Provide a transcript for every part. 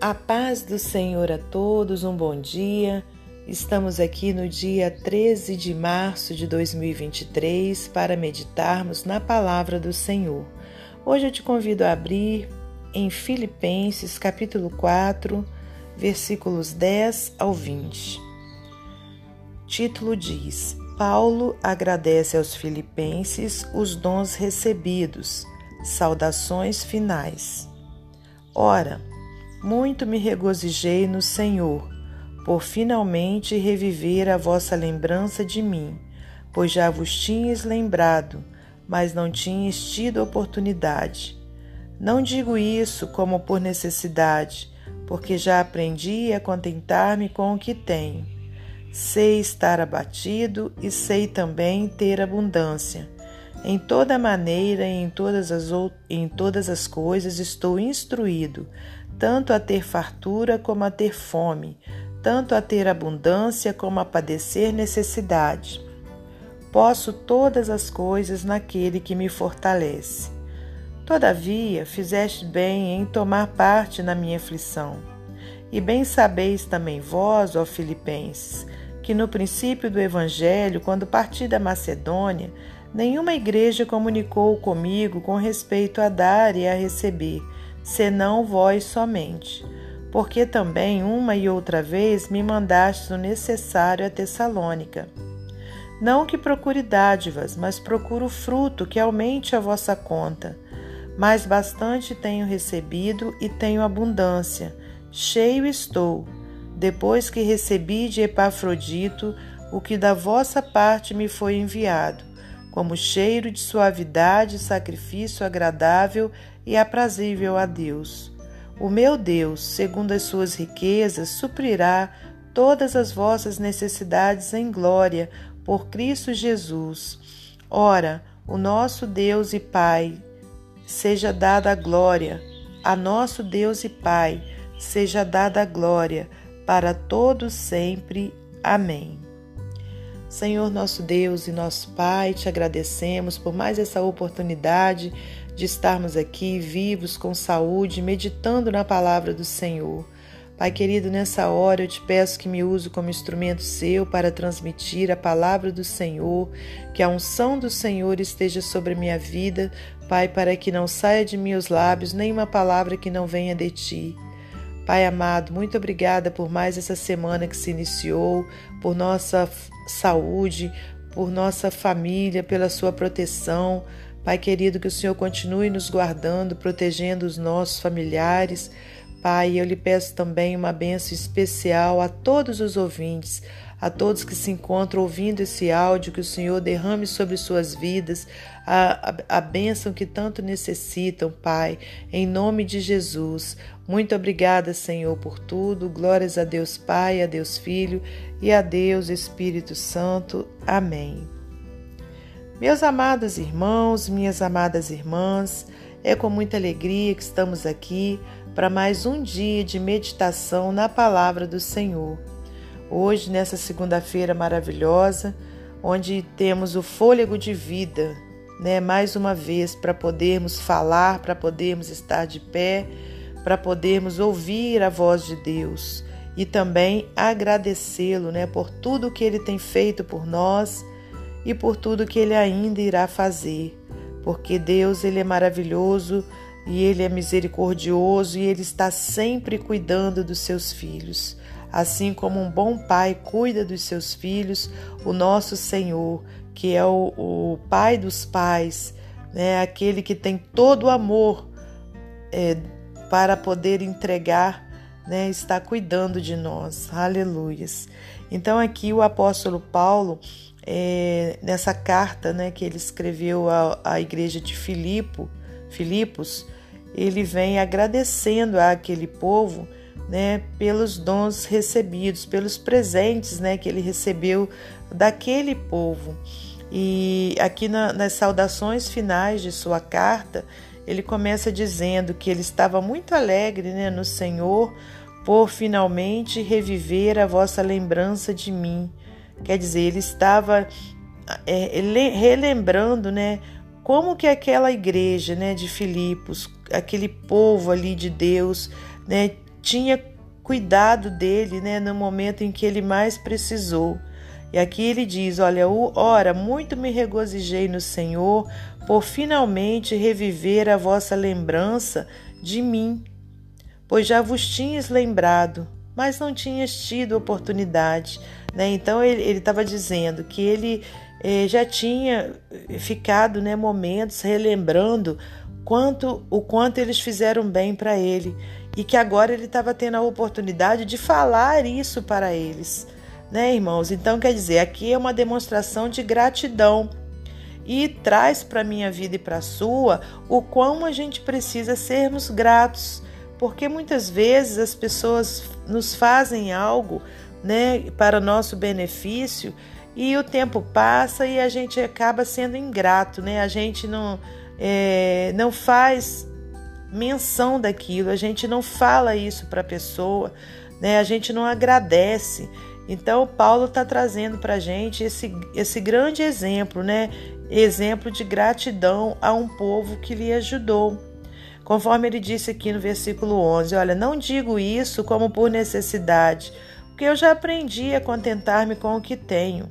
A paz do Senhor a todos, um bom dia. Estamos aqui no dia 13 de março de 2023 para meditarmos na palavra do Senhor. Hoje eu te convido a abrir em Filipenses, capítulo 4, versículos 10 ao 20. Título diz: Paulo agradece aos filipenses os dons recebidos. Saudações finais. Ora, muito me regozijei no Senhor, por finalmente reviver a vossa lembrança de mim, pois já vos tinhas lembrado, mas não tinhas tido oportunidade. Não digo isso como por necessidade, porque já aprendi a contentar-me com o que tenho. Sei estar abatido e sei também ter abundância. Em toda maneira e em todas as, em todas as coisas estou instruído, tanto a ter fartura como a ter fome, tanto a ter abundância como a padecer necessidade. Posso todas as coisas naquele que me fortalece. Todavia, fizeste bem em tomar parte na minha aflição. E bem sabeis também vós, ó Filipenses, que no princípio do Evangelho, quando parti da Macedônia, nenhuma igreja comunicou comigo com respeito a dar e a receber senão vós somente. Porque também uma e outra vez me mandastes o necessário a Tessalônica. Não que procure dádivas, mas procuro fruto que aumente a vossa conta. Mas bastante tenho recebido e tenho abundância. Cheio estou, depois que recebi de Epafrodito o que da vossa parte me foi enviado, como cheiro de suavidade, sacrifício agradável e aprazível a Deus. O meu Deus, segundo as suas riquezas, suprirá todas as vossas necessidades em glória por Cristo Jesus. Ora, o nosso Deus e Pai, seja dada a glória, a nosso Deus e Pai, seja dada a glória, para todos sempre. Amém. Senhor nosso Deus e nosso Pai, te agradecemos por mais essa oportunidade de estarmos aqui vivos, com saúde, meditando na palavra do Senhor. Pai querido, nessa hora eu te peço que me use como instrumento seu para transmitir a palavra do Senhor, que a unção do Senhor esteja sobre a minha vida, Pai, para que não saia de meus lábios nenhuma palavra que não venha de ti. Pai amado, muito obrigada por mais essa semana que se iniciou, por nossa saúde, por nossa família, pela sua proteção. Pai querido, que o Senhor continue nos guardando, protegendo os nossos familiares. Pai, eu lhe peço também uma benção especial a todos os ouvintes, a todos que se encontram ouvindo esse áudio, que o Senhor derrame sobre suas vidas a, a, a bênção que tanto necessitam, Pai, em nome de Jesus. Muito obrigada, Senhor, por tudo. Glórias a Deus Pai, a Deus Filho e a Deus Espírito Santo. Amém. Meus amados irmãos, minhas amadas irmãs, é com muita alegria que estamos aqui para mais um dia de meditação na palavra do Senhor. Hoje, nessa segunda-feira maravilhosa, onde temos o fôlego de vida, né, mais uma vez para podermos falar, para podermos estar de pé, para podermos ouvir a voz de Deus e também agradecê-lo, né, por tudo que ele tem feito por nós e por tudo que ele ainda irá fazer, porque Deus ele é maravilhoso e ele é misericordioso e ele está sempre cuidando dos seus filhos. Assim como um bom pai cuida dos seus filhos, o nosso Senhor, que é o, o pai dos pais, né, aquele que tem todo o amor é, para poder entregar, né, está cuidando de nós. Aleluias. Então aqui o apóstolo Paulo é, nessa carta né, que ele escreveu à, à igreja de Filipo, Filipos, ele vem agradecendo àquele povo né, pelos dons recebidos, pelos presentes né, que ele recebeu daquele povo. E aqui na, nas saudações finais de sua carta, ele começa dizendo que ele estava muito alegre né, no Senhor por finalmente reviver a vossa lembrança de mim Quer dizer, ele estava é, relembrando, né, como que aquela igreja, né, de Filipos, aquele povo ali de Deus, né, tinha cuidado dele, né, no momento em que ele mais precisou. E aqui ele diz: Olha, ora, muito me regozijei no Senhor por finalmente reviver a vossa lembrança de mim, pois já vos tinhas lembrado, mas não tinhas tido oportunidade. Né? Então ele estava dizendo que ele eh, já tinha ficado né, momentos relembrando quanto o quanto eles fizeram bem para ele e que agora ele estava tendo a oportunidade de falar isso para eles, né, irmãos? Então quer dizer, aqui é uma demonstração de gratidão e traz para minha vida e para a sua o quão a gente precisa sermos gratos, porque muitas vezes as pessoas nos fazem algo, né, para nosso benefício e o tempo passa e a gente acaba sendo ingrato, né? A gente não é, não faz menção daquilo, a gente não fala isso para a pessoa, né? a gente não agradece. Então, Paulo está trazendo para a gente esse, esse grande exemplo, né? Exemplo de gratidão a um povo que lhe ajudou. Conforme ele disse aqui no versículo 11: Olha, não digo isso como por necessidade, porque eu já aprendi a contentar-me com o que tenho.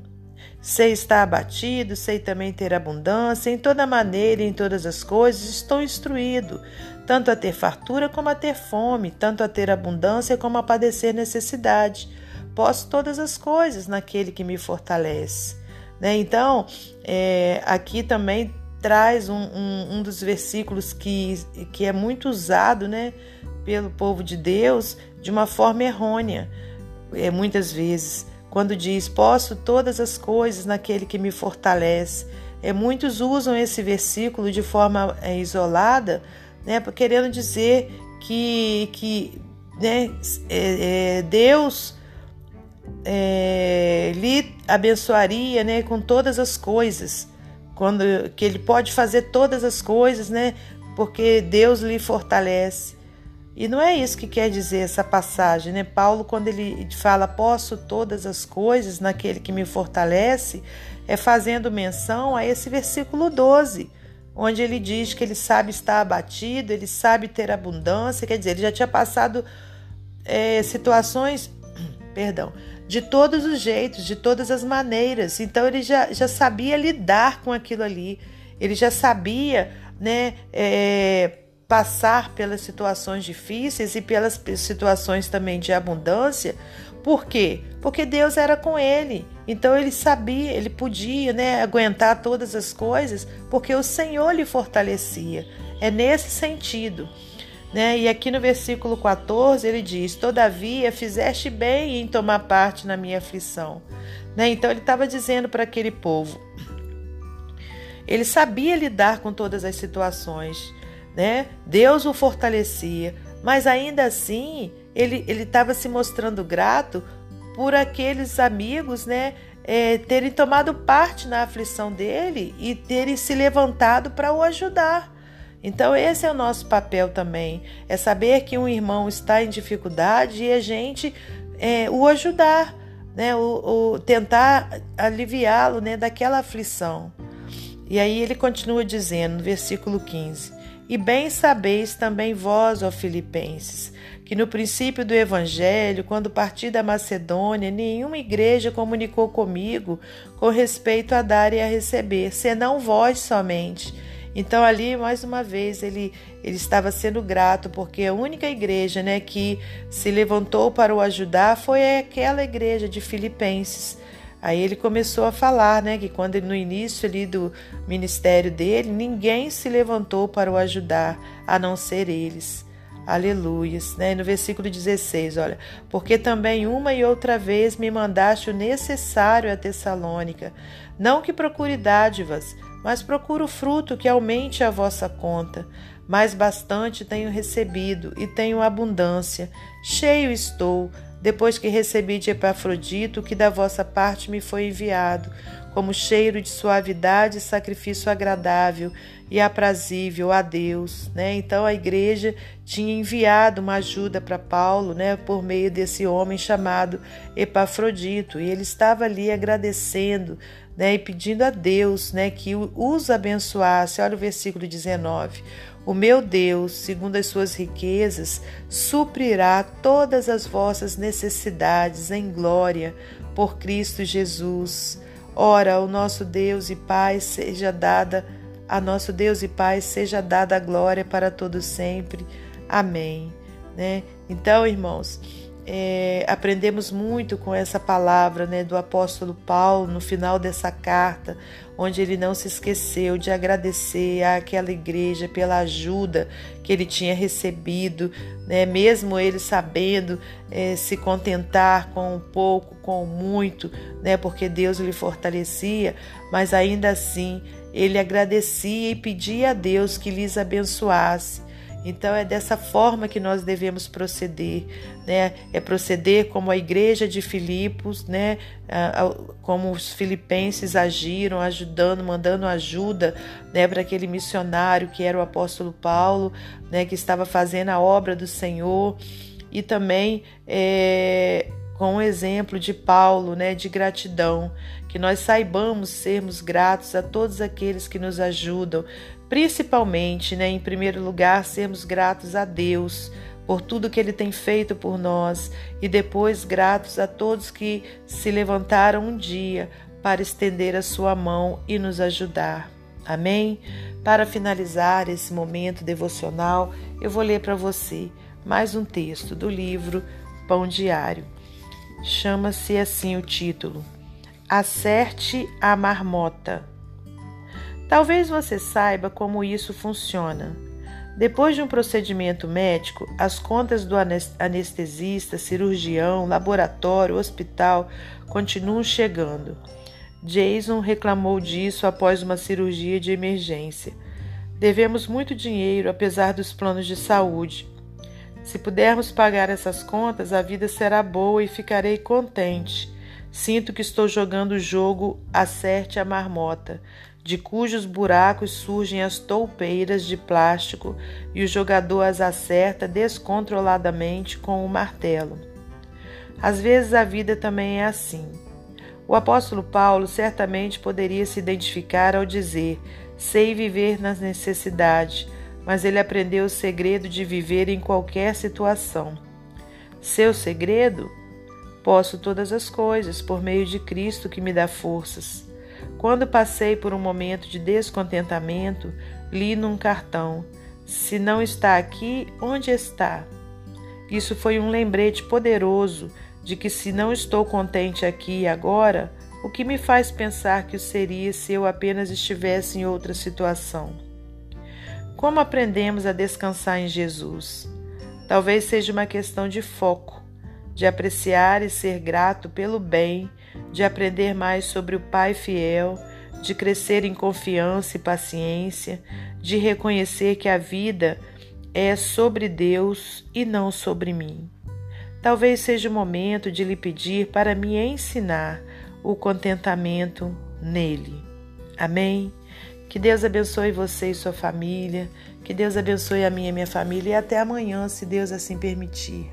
Sei estar abatido, sei também ter abundância, em toda maneira e em todas as coisas estou instruído, tanto a ter fartura como a ter fome, tanto a ter abundância como a padecer necessidade. Posso todas as coisas naquele que me fortalece. Né? Então, é, aqui também traz um, um, um, dos versículos que, que é muito usado né, pelo povo de Deus de uma forma errônea, é, muitas vezes quando diz: Posso todas as coisas naquele que me fortalece. É, muitos usam esse versículo de forma é, isolada, né, querendo dizer que, que né, é, é, Deus é, lhe abençoaria né, com todas as coisas, quando que ele pode fazer todas as coisas, né, porque Deus lhe fortalece. E não é isso que quer dizer essa passagem, né? Paulo, quando ele fala posso todas as coisas naquele que me fortalece, é fazendo menção a esse versículo 12, onde ele diz que ele sabe estar abatido, ele sabe ter abundância, quer dizer, ele já tinha passado é, situações, perdão, de todos os jeitos, de todas as maneiras, então ele já, já sabia lidar com aquilo ali, ele já sabia, né? É, passar pelas situações difíceis e pelas situações também de abundância. Por quê? Porque Deus era com ele. Então ele sabia, ele podia né, aguentar todas as coisas, porque o Senhor lhe fortalecia. É nesse sentido. Né? E aqui no versículo 14 ele diz: Todavia fizeste bem em tomar parte na minha aflição. Né? Então ele estava dizendo para aquele povo. Ele sabia lidar com todas as situações né? Deus o fortalecia, mas ainda assim ele estava se mostrando grato por aqueles amigos, né? É, terem tomado parte na aflição dele e terem se levantado para o ajudar. Então, esse é o nosso papel também: é saber que um irmão está em dificuldade e a gente é, o ajudar, né? o, o tentar aliviá-lo né? daquela aflição. E aí ele continua dizendo no versículo 15: e bem sabeis também vós, ó Filipenses, que no princípio do Evangelho, quando parti da Macedônia, nenhuma igreja comunicou comigo com respeito a dar e a receber, senão vós somente. Então ali, mais uma vez, ele, ele estava sendo grato, porque a única igreja né, que se levantou para o ajudar foi aquela igreja de Filipenses. Aí ele começou a falar, né, que quando no início ali do ministério dele, ninguém se levantou para o ajudar, a não ser eles. Aleluias, né? No versículo 16, olha, porque também uma e outra vez me mandaste o necessário a Tessalônica, não que procure dádivas, mas procuro fruto que aumente a vossa conta. Mais bastante tenho recebido e tenho abundância, cheio estou, depois que recebi de Epafrodito, que da vossa parte me foi enviado, como cheiro de suavidade e sacrifício agradável e aprazível a Deus, né? Então a igreja tinha enviado uma ajuda para Paulo, né, por meio desse homem chamado Epafrodito, e ele estava ali agradecendo, né, e pedindo a Deus, né, que os abençoasse. Olha o versículo 19. O meu Deus, segundo as suas riquezas, suprirá todas as vossas necessidades em glória por Cristo Jesus. Ora, o nosso Deus e Pai seja dada a nosso Deus e Pai seja dada a glória para todo sempre. Amém. Né? Então, irmãos, é, aprendemos muito com essa palavra né, do apóstolo Paulo no final dessa carta, onde ele não se esqueceu de agradecer àquela igreja pela ajuda que ele tinha recebido, né, mesmo ele sabendo é, se contentar com um pouco, com muito, né, porque Deus lhe fortalecia, mas ainda assim ele agradecia e pedia a Deus que lhes abençoasse. Então é dessa forma que nós devemos proceder, né? É proceder como a igreja de Filipos, né? Como os filipenses agiram, ajudando, mandando ajuda, né? Para aquele missionário que era o apóstolo Paulo, né? Que estava fazendo a obra do Senhor e também é, com o exemplo de Paulo, né? De gratidão, que nós saibamos sermos gratos a todos aqueles que nos ajudam, principalmente, né, em primeiro lugar, sermos gratos a Deus por tudo que Ele tem feito por nós e depois gratos a todos que se levantaram um dia para estender a sua mão e nos ajudar. Amém? Para finalizar esse momento devocional, eu vou ler para você mais um texto do livro Pão Diário. Chama-se assim o título: Acerte a marmota. Talvez você saiba como isso funciona. Depois de um procedimento médico, as contas do anestesista, cirurgião, laboratório, hospital continuam chegando. Jason reclamou disso após uma cirurgia de emergência. Devemos muito dinheiro, apesar dos planos de saúde. Se pudermos pagar essas contas, a vida será boa e ficarei contente. Sinto que estou jogando o jogo Acerte a Marmota, de cujos buracos surgem as toupeiras de plástico e o jogador as acerta descontroladamente com o martelo. Às vezes a vida também é assim. O apóstolo Paulo certamente poderia se identificar ao dizer: Sei viver nas necessidades, mas ele aprendeu o segredo de viver em qualquer situação. Seu segredo? Posso todas as coisas por meio de Cristo que me dá forças. Quando passei por um momento de descontentamento, li num cartão: Se não está aqui, onde está? Isso foi um lembrete poderoso de que, se não estou contente aqui e agora, o que me faz pensar que o seria se eu apenas estivesse em outra situação? Como aprendemos a descansar em Jesus? Talvez seja uma questão de foco, de apreciar e ser grato pelo bem de aprender mais sobre o Pai fiel, de crescer em confiança e paciência, de reconhecer que a vida é sobre Deus e não sobre mim. Talvez seja o momento de lhe pedir para me ensinar o contentamento nele. Amém? Que Deus abençoe você e sua família, que Deus abençoe a minha e minha família e até amanhã, se Deus assim permitir.